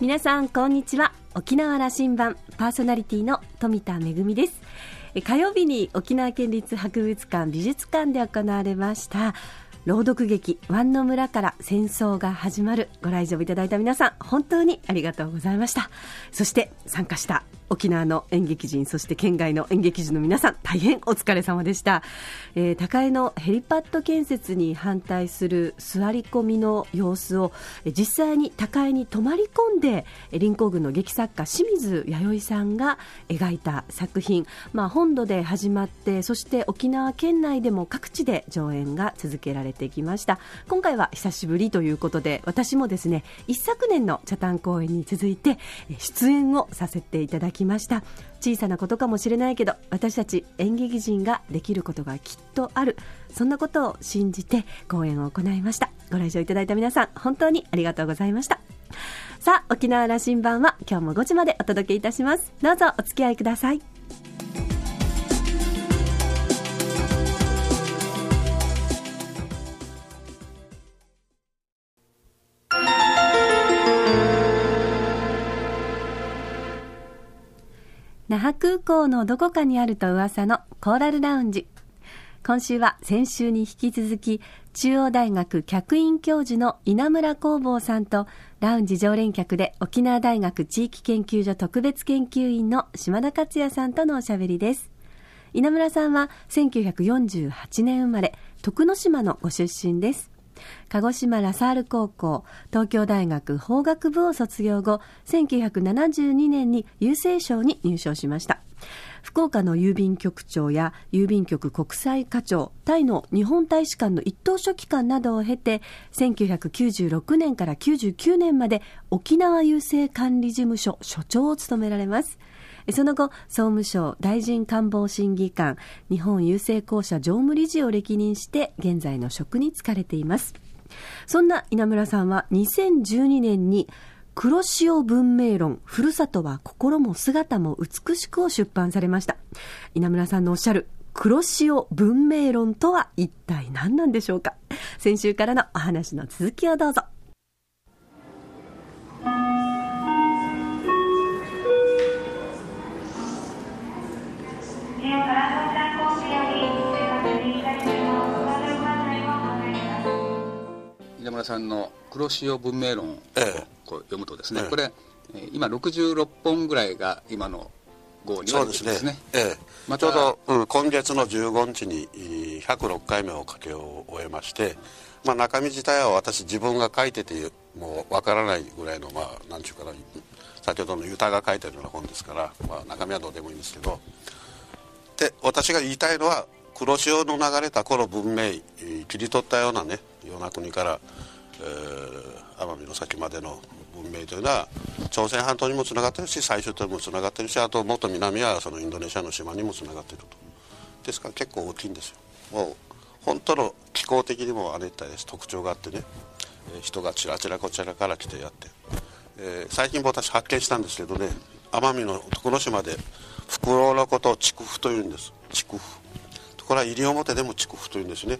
皆さんこんにちは。沖縄羅針盤パーソナリティの富田恵です。火曜日に沖縄県立博物館美術館で行われました朗読劇「湾の村から戦争が始まる」ご来場いただいた皆さん本当にありがとうございました。そして参加した沖縄の演劇人そして県外の演劇人の皆さん大変お疲れ様でした、えー、高江のヘリパッド建設に反対する座り込みの様子を実際に高江に泊まり込んで臨港軍の劇作家清水弥生さんが描いた作品、まあ、本土で始まってそして沖縄県内でも各地で上演が続けられてきました。今回は久しぶりということで私もですね一昨年の茶炭公演に続いて出演をさせていただききました。小さなことかもしれないけど私たち演劇人ができることがきっとある。そんなことを信じて講演を行いました。ご来場いただいた皆さん本当にありがとうございました。さあ沖縄羅針盤は今日も5時までお届けいたします。どうぞお付き合いください。那覇空港のどこかにあると噂のコーラルラウンジ。今週は先週に引き続き、中央大学客員教授の稲村工房さんと、ラウンジ常連客で沖縄大学地域研究所特別研究員の島田克也さんとのおしゃべりです。稲村さんは1948年生まれ、徳之島のご出身です。鹿児島ラサール高校、東京大学法学部を卒業後、1972年に郵政省に入省しました。福岡の郵便局長や郵便局国際課長、タイの日本大使館の一等書記官などを経て、1996年から99年まで沖縄郵政管理事務所所長を務められます。その後、総務省大臣官房審議官、日本郵政公社常務理事を歴任して、現在の職に就かれています。そんな稲村さんは2012年に黒潮文明論、ふるさとは心も姿も美しくを出版されました。稲村さんのおっしゃる黒潮文明論とは一体何なんでしょうか先週からのお話の続きをどうぞ。村さんの「黒潮文明論」をこう読むとですね、ええ、これ今66本ぐらいが今の号には出てですね。ええ。ま、ちょうど、うん、今月の15日に106回目を書きを終えまして、まあ、中身自体は私自分が書いててもうわからないぐらいのまあ何ちゅうかな先ほどのユタが書いてるような本ですから、まあ、中身はどうでもいいんですけど。で私が言いたいのは黒潮の流れたこの文明切り取ったようなね与那国から、えー、奄美の先までの文明というのは朝鮮半島にもつながってるし最終島にもつながってるしあともっと南はそのインドネシアの島にもつながってると。ですから結構大きいんですよ。もう本当の気候的にも亜熱帯です。特徴があってね、え、人がちらちらこちらから来てやって、えー、最近私発見したんですけどね奄美の徳之島でフクロウのことを筑布というんです。筑布これは西表でも筑布というんですね。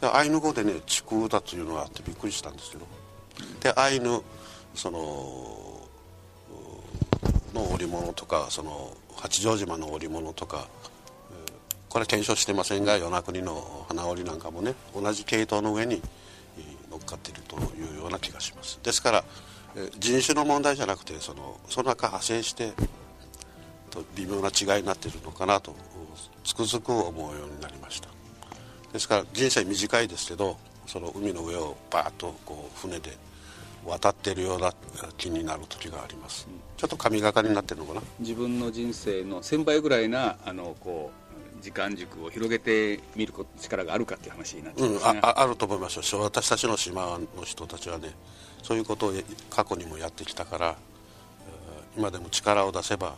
でアイヌ語でね筑だというのがあってびっくりしたんですけど。でアイヌそのの織物とかその八丈島の織物とかこれは検証してませんが与那国の花織なんかもね同じ系統の上に乗っかっているというような気がします。ですから人種の問題じゃなくてそのその中派生して微妙な違いになっているのかなとつくづく思うようになりました。ですから人生短いですけどその海の上をバーッとこう船で渡ってるような気になる時があります、ちょっと神がかりになってるのかな？自分の人生の1000倍ぐらいなあのこう時間軸を広げてみる力があるかっていう話になってます、ね、うん、ああると思いますよ。私たちの島の人たちはねそういうことを過去にもやってきたから今でも力を出せば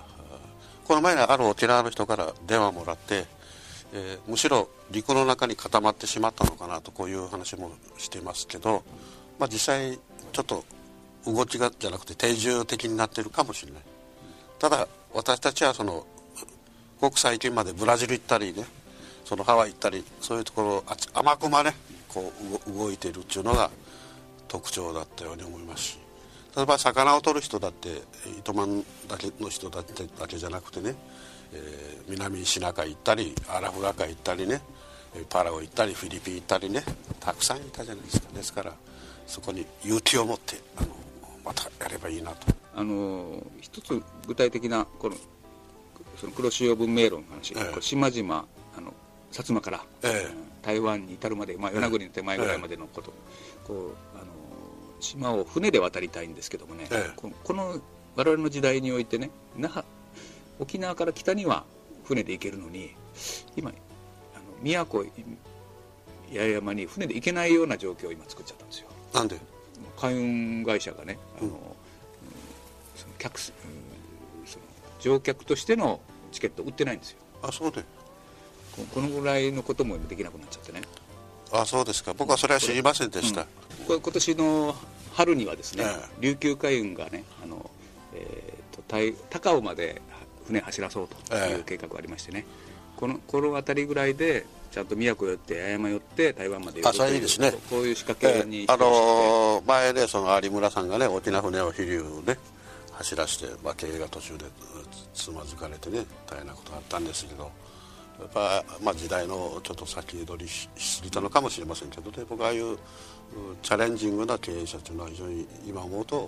この前ある沖縄の人から電話もらって、えー、むしろ陸の中に固まってしまったのかなとこういう話もしてますけど、まあ、実際ちょっと動きがじゃなくて定住的になってるかもしれない。ただ私たちはそのごく最近までブラジル行ったりねそのハワイ行ったりそういうところ甘くまねこう動いてるっていうのが特徴だったように思いますし。例えば魚を取る人だって糸満だけの人だってだけじゃなくてね、えー、南シナ海行ったりアラフラ海行ったりねパラオ行ったりフィリピン行ったりねたくさんいたじゃないですか。ですからそこに勇気を持ってあのまたやればいいなと。あの一つ具体的なこのその黒潮文明論の話、ええ、島々あの薩摩から、ええ、台湾に至るまで、まあ、与那国の手前ぐらいまでのこと、え、こうあの島を船で渡りたいんですけどもね、このこの我々の時代においてね那覇沖縄から北には船で行けるのに今あの宮古八重山に船で行けないような状況を今作っちゃったんですよなんで海運会社がねあの、うん、その客、うん、その乗客としてのチケット売ってないんですよあそうでこのぐらいのこともできなくなっちゃってねあそうですか僕はそれは知りませんでした、うん、今年の春にはですね、琉球海運がねあの、えーと、高尾まで船走らそうという計画がありましてね、このこの辺りぐらいでちゃんと宮古寄って八重山寄って台湾まで寄るといういいですね。こういう仕掛けに、えー、あのー、前ねその有村さんがね大きな船を飛龍ね走らせて、まあ、経営が途中でつまずかれてね大変なことがあったんですけどやっぱ、まあ、時代のちょっと先取りしすぎたのかもしれませんけどね。僕ああいうチャレンジングな経営者というのは非常に今思うとやっ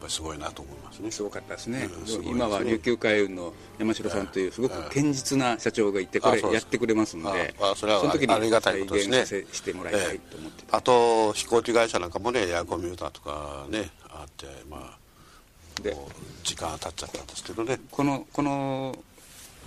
ぱりすごいなと思いますね。すごかったですね。うん、今は琉球海運の山城さんというすごく堅実な社長がいてこれやってくれますのであそれはその時にありがたいことですね。してもらいたいと思ってあと飛行機会社なんかもねエアコミューターとかねあってまあで時間が経っちゃったんですけどね。このこの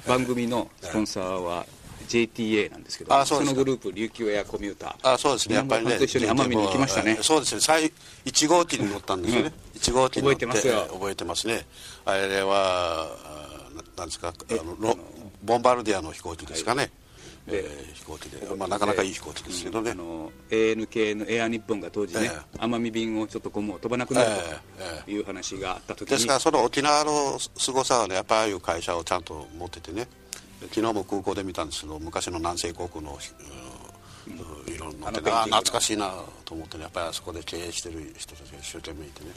番組のスポンサーは JTA なんですけど、あそうそのグループ琉球エアコミューター。あそうですね。やっぱりね。と一緒に奄美に行きましたね。そうですね。最1号機に乗ったんですよね、うん、1号機に乗って覚えてますよ。覚えてますね。あれはなんですかあのボンバルディアの飛行機ですかね、はいで、えー、飛行機で、まあ、なかなかいい飛行機ですけどね、うん、あの ANK のエア日本が当時ね、えー、奄美便をちょっとこうもう飛ばなくなるという話があった時に、ですからその沖縄のすごさはねやっぱりああいう会社をちゃんと持っててね。昨日も空港で見たんですけど昔の南西航空の、うん、いろんなってあ懐かしいなと思って、ね、やっぱりあそこで経営してる人たちが一生懸命いてね,、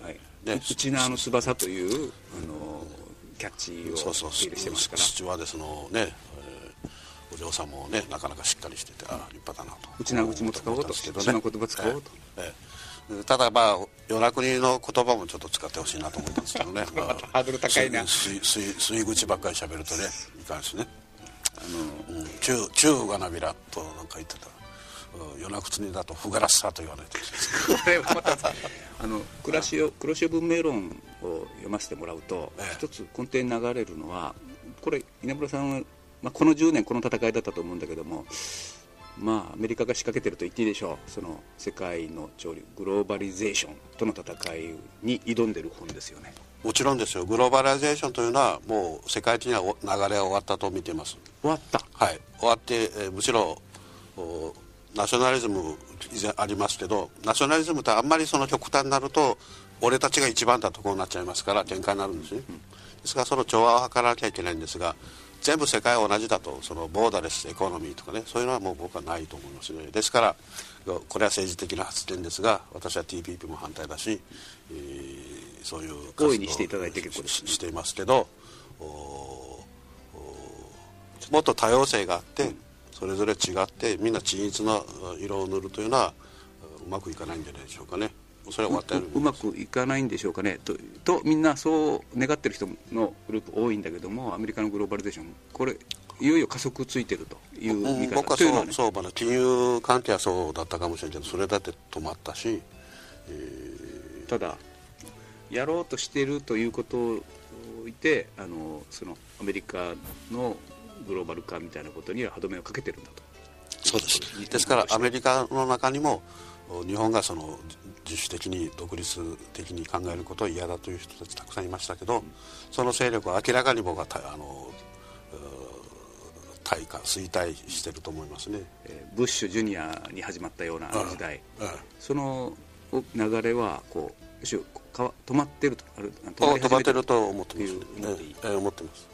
えーはい、ね。内縄の翼というあのキャッチをそうそう。してますから。スチュワーデスのね、お嬢さんもねなかなかしっかりしててあ立派だなと。うちなうちも使おうとうちの言葉使おうと、ええ。ただまあ与那国の言葉もちょっと使ってほしいなと思ったんですけどね、まあ、ハードル高いな。吸い口ばっかり喋るとねいかんしね。あの、うん、中中がなびらとなんか言ってた。与那国だと不ガラスさと言わないとこれはまたあの暮らしを黒潮文明論を読ませてもらうと、ええ、一つ根底に流れるのはこれ稲村さんはまあ、この10年この戦いだったと思うんだけどもまあアメリカが仕掛けてると言っていいでしょう。その世界の潮流グローバリゼーションとの戦いに挑んでる本ですよね。もちろんですよ。グローバリゼーションというのはもう世界的には流れは終わったと見ています。終わった。はい。終わって、えー、むしろナショナリズム以前ありますけどナショナリズムってあんまりその極端になると俺たちが一番だとこうなっちゃいますから喧嘩になるんですね、うん、ですからその調和を図らなきゃいけないんですが全部世界は同じだとそのボーダレスエコノミーとかねそういうのはもう僕はないと思いますね。ですからこれは政治的な発言ですが私は TPP も反対だし、えー、そういう活動にしていただいて結構ししていますけどもっと多様性があって、それぞれ違ってみんな緻密な色を塗るというのはうまくいかないんじゃないでしょうかね。それは終わったようまくいかないんでしょうかね。ととみんなそう願ってる人のグループ多いんだけどもアメリカのグローバリゼーションこれいよいよ加速ついてるという見方、僕はそう、ね、そうまだ金融関係はそうだったかもしれない。けどそれだって止まったし、えー、ただやろうとしているということをいてあのそのアメリカのグローバル化みたいなことには歯止めをかけてるんだと。そうです。ですからアメリカの中にも日本がその自主的に独立的に考えることを嫌だという人たちたくさんいましたけどその勢力は明らかに僕はあの退化衰退してると思いますね、えー、ブッシュジュニアに始まったような時代、その流れはこう止まってるとある止まってると思ってます、ね。えー、思ってます。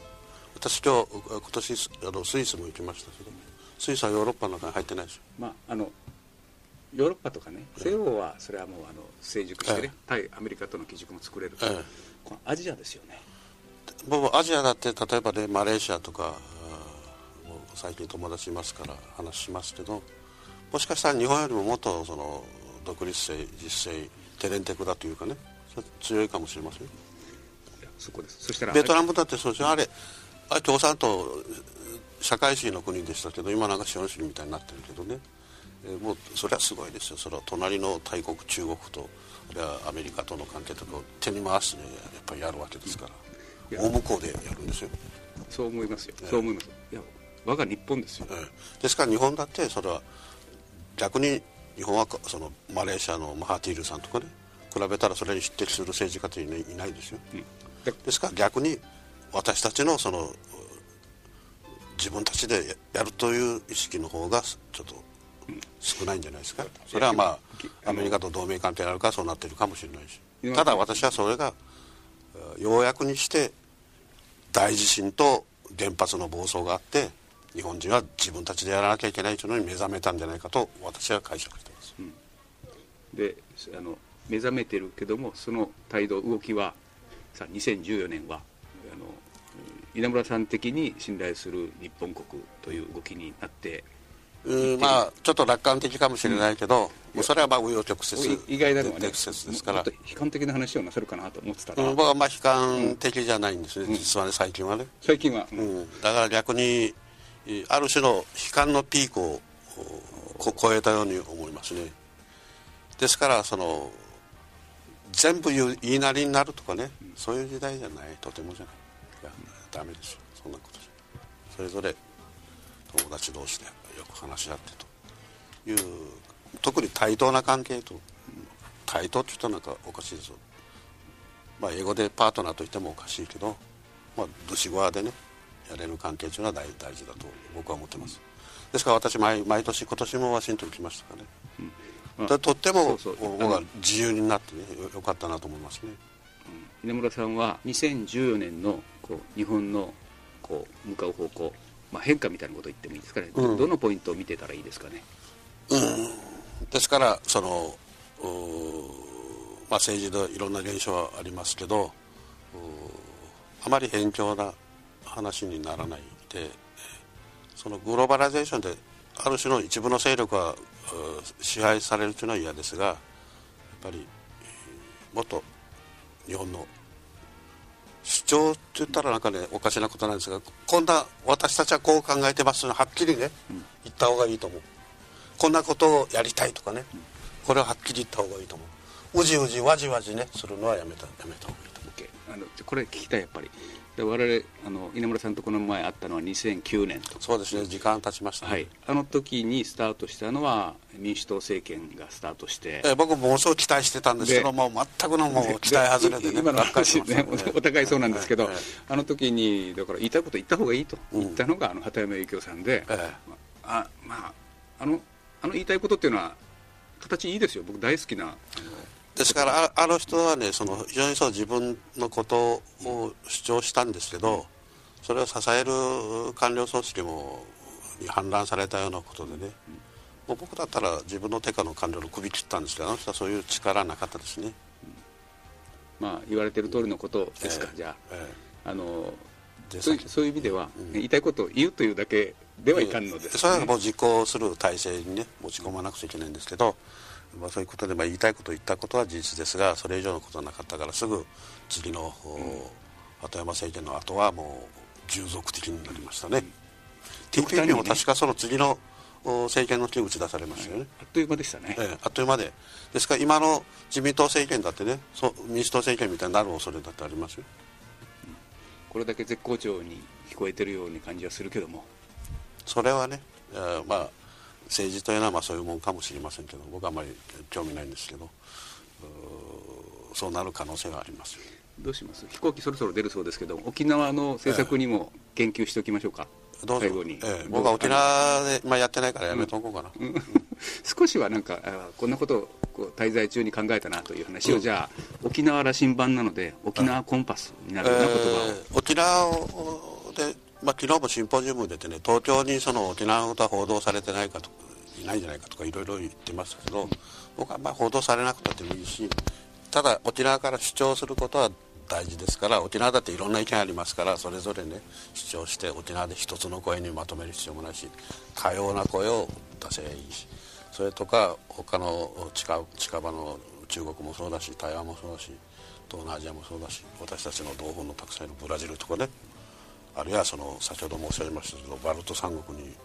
私今日今年あのスイスも行きましたけどスイスはヨーロッパの中に入ってないでしょ。まああのヨーロッパとかね西欧はそれはもうあの成熟してね、対アメリカとの基軸も作れる、このアジアですよね。僕アジアだって例えばねマレーシアとか最近友達いますから話しますけどもしかしたら日本よりももっとその独立性実性テレンテクだというかね強いかもしれませんそこです。そしたらベトナムだってそうですあれあれ共産党社会主義の国でしたけど今なんか資本主義みたいになってるけどね、えー、もうそれはすごいですよ。それは隣の大国中国とアメリカとの関係とかを手に回して、ね、やっぱりやるわけですから。大向こうでやるんですよ。そう思いますよ、そう思います。いや我が日本ですよ、えー、ですから日本だってそれは逆に日本はそのマレーシアのマハティールさんとかね比べたらそれに匹敵する政治家っていないですよ、うん、ですから逆に私たちのその自分たちでやるという意識の方がちょっと少ないんじゃないですか？それはまあアメリカと同盟関係があるからそうなってるかもしれないし。ただ私はそれがようやくにして大地震と原発の暴走があって日本人は自分たちでやらなきゃいけないというのに目覚めたんじゃないかと私は解釈してます、うん、であの目覚めてるけどもその態度動きはさ2014年はあの稲村さん的に信頼する日本国という動きになってうんまあちょっと楽観的かもしれないけど、うん、それはまあ紆余曲折。意外なのはね。ですから。悲観的な話をなさるかなと思ってたら、うん、僕はまあ悲観的じゃないんですね、うん、実はね最近はね。最近は、うん、だから逆にある種の悲観のピークを超えたように思いますね。ですからその全部言いなりになるとかね、そういう時代じゃない。とてもじゃない。いやダメですよ。そんなことそれぞれ友達同士でよく話し合ってという特に対等な関係と対等って言ったらなんかおかしいですよ。まあ英語でパートナーと言ってもおかしいけどまあドシゴアでねやれる関係というのは大大事だと僕は思ってます。ですから私毎毎年今年もワシントン来ましたからね、うん、とっても僕は自由になってねよかったなと思いますね、うん、稲村さんは2014年のこう日本のこう向かう方向、まあ、変化みたいなことを言ってもいいですかね、うん、どのポイントを見てたらいいですかね、うん、ですからそのまあ、政治でいろんな現象はありますけどあまり偏境な話にならないでそのグローバライゼーションである種の一部の勢力は支配されるというのは嫌ですがやっぱりもっと日本の主張って言ったらなんかねおかしなことなんですがこんな私たちはこう考えてますとはっきりね、言った方がいいと思う。こんなことをやりたいとかね、これははっきり言った方がいいと思う。うじうじわじわじねするのはやめたやめた方がいいと思う。あのこれ聞きたいやっぱりで我々あの稲村さんとこの前会ったのは2009年と。そうですね。時間経ちました、ね、はい、あの時にスタートしたのは民主党政権がスタートして、え僕ものすご期待してたんです。けども全くのもう期待外れでね今の話ねお互いそうなんですけど、あの時にだから言いたいこと言った方がいいと。言ったのが、あの畑山幸夫さんで、えあまああのあの言いたいことっていうのは形いいですよ。僕大好きなですからあの人はねその非常にそう自分のことを主張したんですけどそれを支える官僚組織もに反乱されたようなことでねもう僕だったら自分の手下の官僚の首切ったんですけどあの人はそういう力なかったですね。まあ言われてる通りのことですか、えー、じゃあ、えー、あのそうそういう意味では、うん、言いたいことを言うというだけではいかんのです、ね、それはもう実行する体制にね持ち込まなくちゃいけないんですけどまあ、そういうことで、まあ、言いたいことを言ったことは事実ですがそれ以上のことはなかったからすぐ次の、うん、鳩山政権の後はもう従属的になりましたね、うん、TPP も確かその次の政権の手打ち出されましたよね、あっという間でしたね、ええ、あっという間で。ですから今の自民党政権だってねそ民主党政権みたいになる恐れだってありますよ、うん、これだけ絶好調に聞こえてるように感じはするけども。それはね、えー、まあ政治というのはまあそういうもんかもしれませんけど僕はあまり興味ないんですけどそうなる可能性がありますどうします？飛行機そろそろ出るそうですけど沖縄の政策にも言及しておきましょうか、えどうぞ、ええ、僕は沖縄で、まあ、やってないからやめとこうかな、うん。うん、少しはなんかこんなことをこう滞在中に考えたなという話を、うん、じゃあ沖縄羅針盤なので沖縄コンパスになるような言葉を、えー、沖縄でまあ、昨日もシンポジウム出てね東京にその沖縄のことは報道されてないかといないんじゃないかとかいろいろ言ってましたけど僕はまあ報道されなくたってもいいしただ沖縄から主張することは大事ですから沖縄だっていろんな意見ありますからそれぞれね主張して沖縄で一つの声にまとめる必要もないし多様な声を出せばいいしそれとか他の近近場の中国もそうだし台湾もそうだし東南アジアもそうだし私たちの同胞のたくさんいるブラジルとかねあるいはその先ほど申し上げましたけどバルト三国に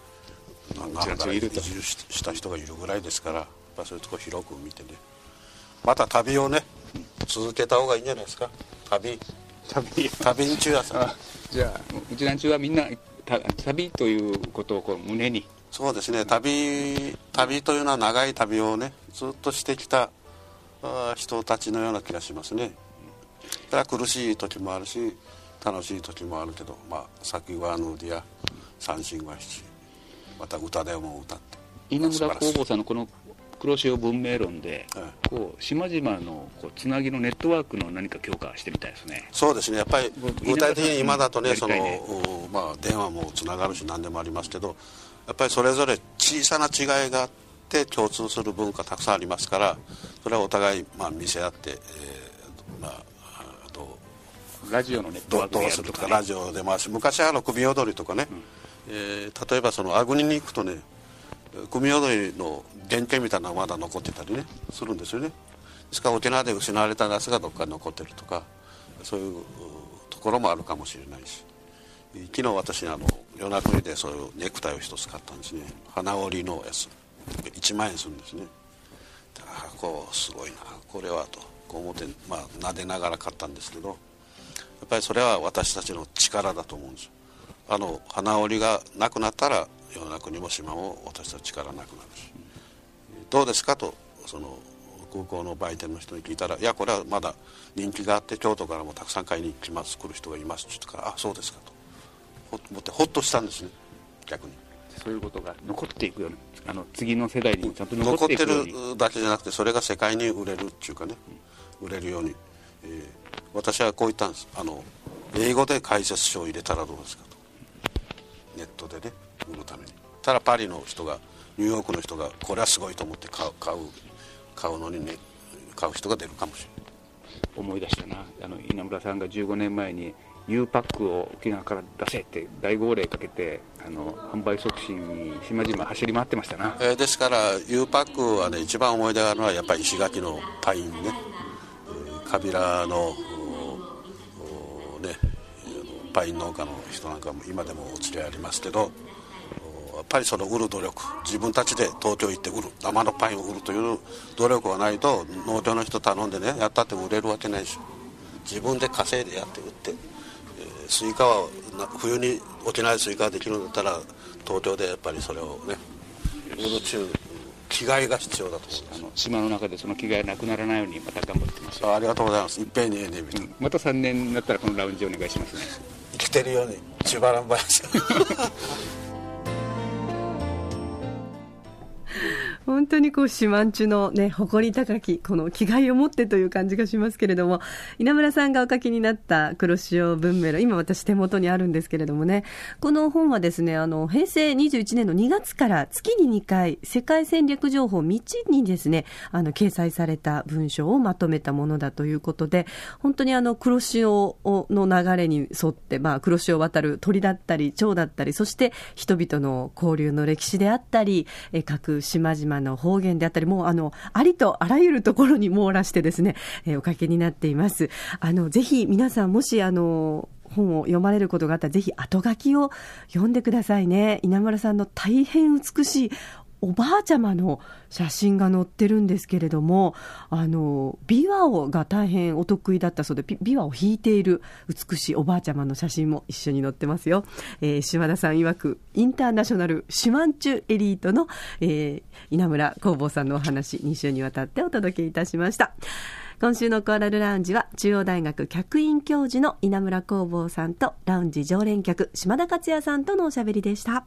何か移住した人がいるぐらいですからやっぱそういうとこ広く見てね。また旅をね続けた方がいいんじゃないですか。旅。旅。旅に中はさじゃあうちなんちゅうはみんな旅ということをこう胸に。そうですね。旅旅というのは長い旅をねずっとしてきた人たちのような気がしますね。だから苦しい時もあるし楽しい時もあるけどまあ先はヌーディア三振は七。また歌でも歌って。稲村工房さんのこの黒潮文明論で、こう島々のこうつなぎのネットワークの何か強化してみたいですね。そうですね。やっぱり具体的に今だとねその、まあ、電話もつながるし何でもありますけどやっぱりそれぞれ小さな違いがあって共通する文化たくさんありますからそれはお互い、まあ、見せ合って、えー、まあラジオのネットワークどうするとか、ラジオで回し昔あの首踊りとかね、うん、えー、例えばそのアグニに行くとね組踊りの原型みたいなのがまだ残ってたりね。するんですよね。ですから沖縄で失われたナスがどっかに残ってるとかそういうところもあるかもしれないし。昨日私あの夜中にでそういうネクタイを一つ買ったんですね。花織りのやつ。1万円するんですね。ああこうすごいな。これはとこう思ってまあ撫でながら買ったんですけど。やっぱりそれは私たちの力だと思うんです。よあの花織りがなくなったら世の中にも島も私たち力なくなるし。どうですかとその空港の売店の人に聞いたら「いやこれはまだ人気があって京都からもたくさん買いに来ます来る人がいます」って言ったから「あそうですか」と。思ってほっとしたんですね。逆に。そういうことが残っていくようなあの次の世代にちゃんと残っていくように。残ってるだけじゃなくてそれが世界に売れるっていうかね、売れるように、えー、私はこう言ったんです。あの英語で解説書を入れたらどうですかと。ネットでね売るために。ただパリの人がニューヨークの人がこれはすごいと思って買う買う買うのにね買う人が出るかもしれない。思い出したな。あの稲村さんが15年前に U パックを沖縄から出せって大号令かけてあの販売促進に島々走り回ってましたな、えー、ですから U パックはね一番思い出があるのはやっぱり石垣のパインね、えー、カビラのねパイン農家の人なんかも今でもお付き合いありますけどやっぱりその売る努力自分たちで東京行って売る生のパインを売るという努力がないと農協の人頼んでねやったって売れるわけないでしょ自分で稼いでやって売って、えー、スイカは冬に沖縄でスイカができるんだったら東京でやっぱりそれをね売る中着替えが必要だとあの島の中でその着替えなくならないようにまた頑張ってます。ありがとうございます。いっぺんにええね、うん、また3年になったらこのラウンジお願いします。ね生きてるように千葉らん本当にこう四万十のね誇り高きこの気概を持ってという感じがしますけれども稲村さんがお書きになった黒潮文明論今私手元にあるんですけれどもねこの本はですねあの平成21年の2月から月に2回世界戦略情報道にですねあの掲載された文章をまとめたものだということで本当にあの黒潮の流れに沿って、まあ、黒潮を渡る鳥だったり蝶だったりそして人々の交流の歴史であったり各島々の方言であったり、もうあの、ありとあらゆるところに網羅してですね、えー、おかけになっています。あの、ぜひ皆さんもしあの、本を読まれることがあったら、ぜひ後書きを読んでくださいね。稲村さんの大変美しいおばあちゃまの写真が載ってるんですけれども、あの、琵琶をが大変お得意だったそうで、琵琶を弾いている美しいおばあちゃまの写真も一緒に載ってますよ。えー、島田さん曰く、インターナショナルシュマンチュエリートの、えー、稲村工房さんのお話、2週にわたってお届けいたしました。今週のコーラルラウンジは中央大学客員教授の稲村工房さんとラウンジ常連客島田克也さんとのおしゃべりでした。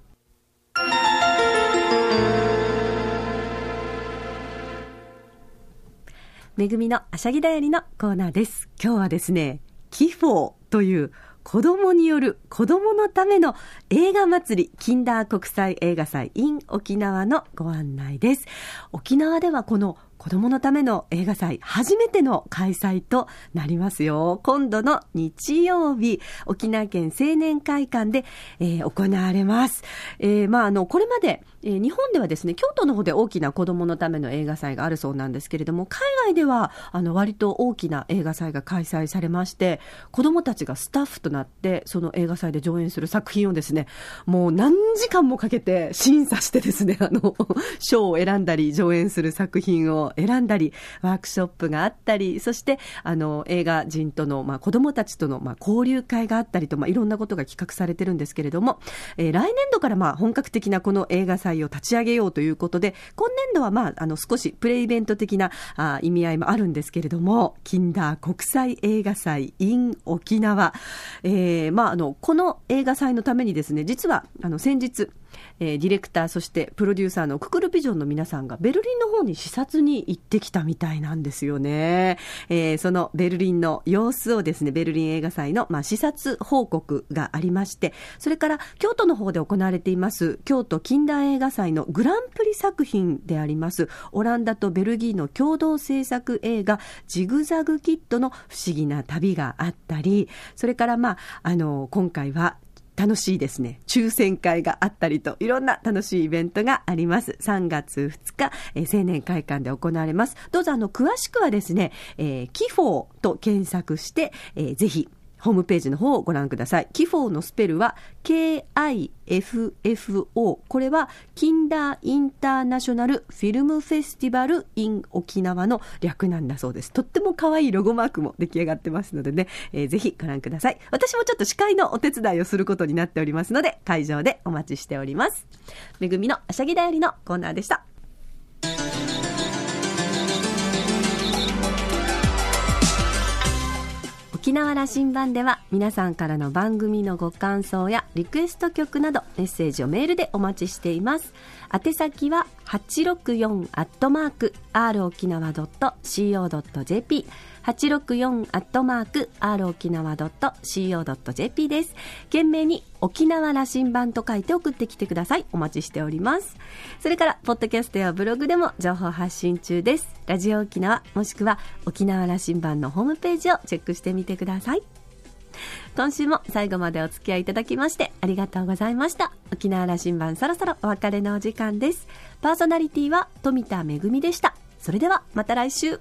めぐみのあしゃぎだよりのコーナーです。今日はですね、キフォーという子供による子供のための映画祭り、キンダー国際映画祭 in 沖縄のご案内です。沖縄ではこの子供のための映画祭、初めての開催となりますよ。今度の日曜日、沖縄県青年会館で、えー、行われます。えー、まあ、あの、これまで、えー、日本ではですね、京都の方で大きな子供のための映画祭があるそうなんですけれども、海外では、あの、割と大きな映画祭が開催されまして、子供たちがスタッフとなって、その映画祭で上演する作品をですね、もう何時間もかけて審査してですね、あの、賞を選んだり上演する作品を選んだり、ワークショップがあったり、そして、あの、映画人との、まあ、子供たちとの、まあ、交流会があったりと、まあ、いろんなことが企画されてるんですけれども、えー、来年度から、まあ、本格的なこの映画祭を立ち上げようということで、今年度は、まあ、あの、少しプレイベント的なあ意味合いもあるんですけれども、キンダー国際映画祭 in 沖縄、えー、まあ、あの、この映画祭のためにですね、実は、あの、先日、えー、ディレクター、そしてプロデューサーのククルピジョンの皆さんがベルリンの方に視察に行ってきたみたいなんですよね。えー、そのベルリンの様子をですね、ベルリン映画祭の、まあ、視察報告がありまして、それから京都の方で行われています京都近代映画祭のグランプリ作品であります、オランダとベルギーの共同制作映画、ジグザグキッドの不思議な旅があったり、それからまあ、あの、今回は楽しいですね、抽選会があったりと、いろんな楽しいイベントがあります。3月2日、えー、青年会館で行われます。どうぞあの、詳しくはですね、えー、キフォーと検索して、えー、ぜひ、ホームページの方をご覧ください。キフォーのスペルは KIFFO。これはキンダーインターナショナルフィルムフェスティバル in 沖縄の略なんだそうです。とっても可愛いロゴマークも出来上がってますのでね、えー、ぜひご覧ください。私もちょっと司会のお手伝いをすることになっておりますので、会場でお待ちしております。めぐみのあしゃぎだよりのコーナーでした。沖縄羅針盤では皆さんからの番組のご感想やリクエスト曲などメッセージをメールでお待ちしています。宛先は864アットマーク r 沖縄 .co.jp 864アットマーク r 沖縄 .co.jp です。懸命に沖縄羅針盤と書いて送ってきてください。お待ちしております。それから、ポッドキャストやブログでも情報発信中です。ラジオ沖縄、もしくは沖縄羅針盤のホームページをチェックしてみてください。今週も最後までお付き合いいただきましてありがとうございました。沖縄羅針盤そろそろお別れのお時間です。パーソナリティは富田恵でした。それではまた来週。